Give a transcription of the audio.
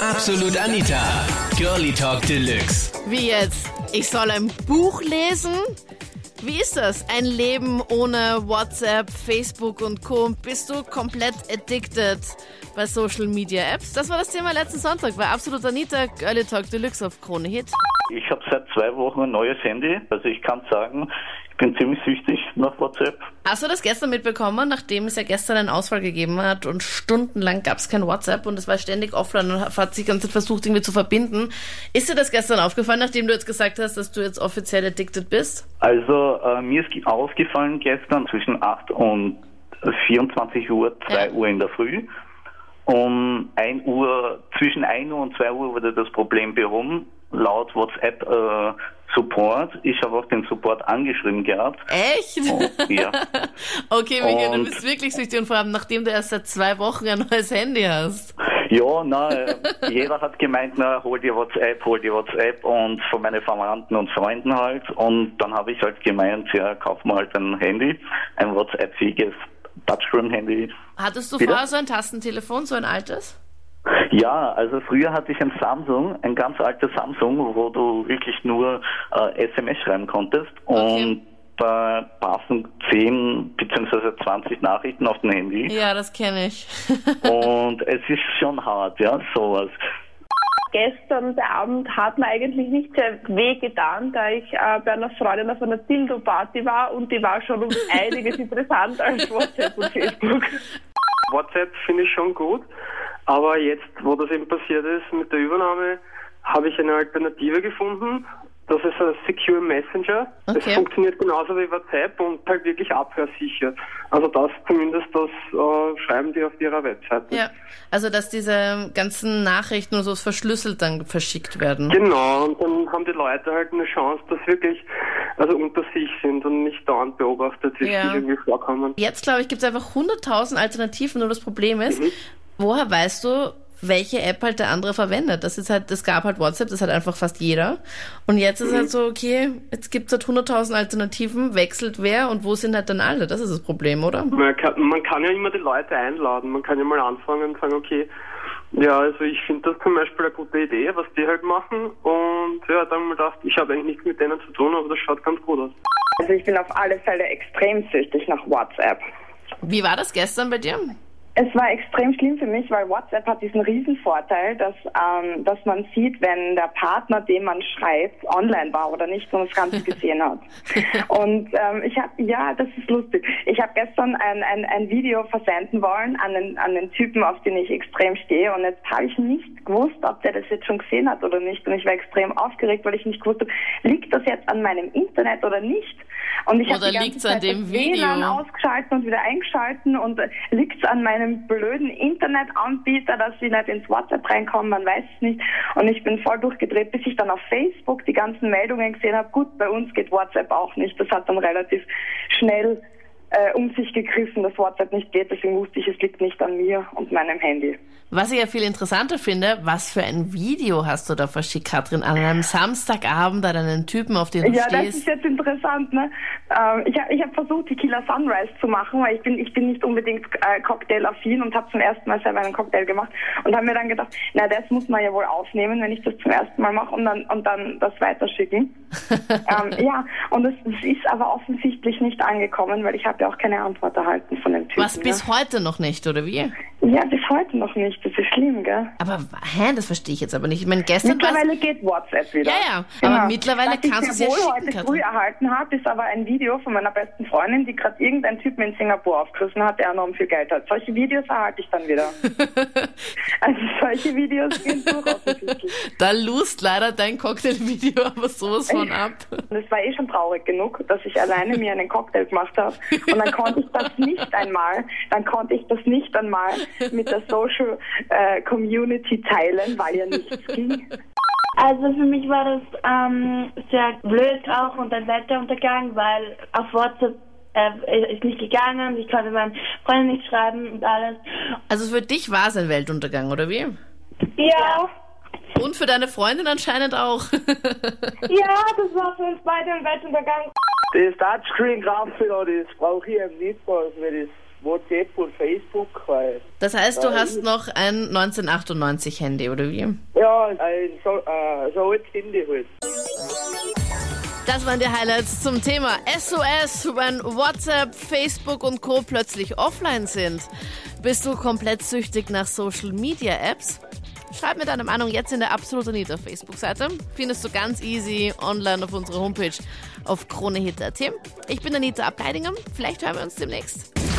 Absolut Anita. Girlie Talk Deluxe. Wie jetzt? Ich soll ein Buch lesen? Wie ist das? Ein Leben ohne WhatsApp, Facebook und Co. Bist du komplett addicted bei Social Media Apps? Das war das Thema letzten Sonntag bei Absolut Anita, Girlie Talk Deluxe auf Krone Hit. Ich habe seit zwei Wochen ein neues Handy. Also ich kann sagen, ich bin ziemlich süchtig nach WhatsApp. Hast du das gestern mitbekommen, nachdem es ja gestern einen Ausfall gegeben hat und stundenlang gab es kein WhatsApp und es war ständig offline und hat sich ganz versucht irgendwie zu verbinden. Ist dir das gestern aufgefallen, nachdem du jetzt gesagt hast, dass du jetzt offiziell addicted bist? Also äh, mir ist aufgefallen gestern zwischen 8 und 24 Uhr, 2 Ja. Uhr in der Früh. Um 1 Uhr, zwischen 1 Uhr und 2 Uhr wurde das Problem behoben, laut WhatsApp äh, Support. Ich habe auch den Support angeschrieben gehabt. Echt? Oh, ja. Okay, Michael, du bist wirklich süchtig und vor allem nachdem du erst seit zwei Wochen ein neues Handy hast. Ja, na, äh, jeder hat gemeint, na, hol dir WhatsApp, hol dir WhatsApp und von meinen Verwandten und Freunden halt. Und dann habe ich halt gemeint, ja, kauf mal halt ein Handy, ein WhatsApp-fähiges Touchscreen-Handy. Hattest du Bitte? vorher so ein Tastentelefon, so ein altes? Ja, also früher hatte ich ein Samsung, ein ganz altes Samsung, wo du wirklich nur äh, SMS schreiben konntest Okay. und da passen 10 bzw. 20 Nachrichten auf dem Handy. Ja, das kenne ich. Und es ist schon hart, ja, sowas. Gestern der Abend hat mir eigentlich nicht sehr weh getan, da ich äh, bei einer Freundin auf einer Dildo-Party war und die war schon um einiges interessanter als WhatsApp und Facebook. WhatsApp finde ich schon gut, aber jetzt, wo das eben passiert ist mit der Übernahme, habe ich eine Alternative gefunden. Das ist ein Secure Messenger. Okay. Es funktioniert genauso wie WhatsApp und halt wirklich abhörsicher. Also das zumindest, das äh, schreiben die auf ihrer Webseite. Ja, also dass diese ganzen Nachrichten und so verschlüsselt dann verschickt werden. Genau, und dann haben die Leute halt eine Chance, dass wirklich also unter sich sind und nicht dauernd beobachtet sich Ja. irgendwie vorkommen. Jetzt, glaube ich, gibt es einfach 100.000 Alternativen, nur das Problem ist, Mhm. Woher weißt du, welche App halt der andere verwendet? Das ist halt, es gab halt WhatsApp, das hat einfach fast jeder. Und jetzt ist Mhm. halt so, okay, jetzt gibt es halt 100.000 Alternativen, wechselt wer und wo sind halt dann alle? Das ist das Problem, oder? Man kann, man kann ja immer die Leute einladen. Man kann ja mal anfangen und sagen, okay, ja, also ich finde das zum Beispiel eine gute Idee, was die halt machen. Und ja, dann mal gedacht, ich habe eigentlich nichts mit denen zu tun, aber das schaut ganz gut aus. Also ich bin auf alle Fälle extrem süchtig nach WhatsApp. Wie war das gestern bei dir? Es war extrem schlimm für mich, weil WhatsApp hat diesen Riesenvorteil, dass, ähm, dass man sieht, wenn der Partner, dem man schreibt, online war oder nicht und das Ganze gesehen hat. Und ähm, ich habe, ja, das ist lustig. Ich habe gestern ein, ein, ein Video versenden wollen an den, an den Typen, auf den ich extrem stehe. Und jetzt habe ich nicht gewusst, ob der das jetzt schon gesehen hat oder nicht. Und ich war extrem aufgeregt, weil ich nicht gewusst habe, liegt das jetzt an meinem Internet oder nicht? Und ich habe die ganze liegt's an Zeit dem das WLAN ausgeschalten und wieder eingeschalten und äh, liegt's an meinem blöden Internetanbieter, dass sie nicht ins WhatsApp reinkommen, man weiß es nicht. Und ich bin voll durchgedreht, bis ich dann auf Facebook die ganzen Meldungen gesehen habe. Gut, bei uns geht WhatsApp auch nicht. Das hat dann relativ schnell äh, um sich gegriffen, dass WhatsApp nicht geht. Deswegen wusste ich, es liegt nicht an mir und meinem Handy. Was ich ja viel interessanter finde, was für ein Video hast du da verschickt, Katrin, an einem Samstagabend an einen Typen, auf den du Ja, das stehst? ist jetzt interessant. Ne? Ähm, ich habe ich hab versucht, Tequila Sunrise zu machen, weil ich bin, ich bin nicht unbedingt äh, Cocktail-affin und habe zum ersten Mal selber einen Cocktail gemacht und habe mir dann gedacht, na, das muss man ja wohl aufnehmen, wenn ich das zum ersten Mal mache und dann, und dann das weiterschicken. ähm, ja, und es, es ist aber offensichtlich nicht angekommen, weil ich habe ja auch keine Antwort erhalten von dem Typen. Was bis heute noch nicht, oder wie? Ja, bis heute noch nicht. Das ist schlimm, gell? Aber, hä, das verstehe ich jetzt aber nicht. Ich meine, gestern Mittlerweile geht WhatsApp wieder. Ja, ja, aber mittlerweile Was kannst du es ja schicken, heute Katrin. früh erhalten habe, ist aber ein Video von meiner besten Freundin, die gerade irgendeinen Typen in Singapur aufgerissen hat, der enorm viel Geld hat. Solche Videos erhalte ich dann wieder. also solche Videos gehen durch offensichtlich. Da lust leider dein Cocktailvideo aber sowas von ab. Und es war eh schon traurig genug, dass ich alleine mir einen Cocktail gemacht habe. Und dann konnte ich das nicht einmal, dann konnte ich das nicht einmal mit der Social äh, Community teilen, weil ja nichts ging. Also für mich war das ähm, sehr blöd auch und ein Weltuntergang, weil auf WhatsApp äh, ist nicht gegangen, ich konnte meinen Freunden nicht schreiben und alles. Also für dich war es ein Weltuntergang, oder wie? Ja, Und für deine Freundin anscheinend auch. ja, das war für uns beide ein Weltuntergang. Das Touchscreen-Grafik, das brauche ich eben nicht, also wenn das WhatsApp und Facebook, weil. Das heißt, du hast noch ein 1998 Handy, oder wie? Ja, ein so, äh, so altes Handy halt. Das waren die Highlights zum Thema SOS, wenn WhatsApp, Facebook und Co. plötzlich offline sind. Bist du komplett süchtig nach Social Media Apps? Schreib mir deine Meinung jetzt in der Absolut Anita Facebook-Seite. Findest du ganz easy online auf unserer Homepage auf kronehit.at. Ich bin Anita Ableidinger. Vielleicht hören wir uns demnächst.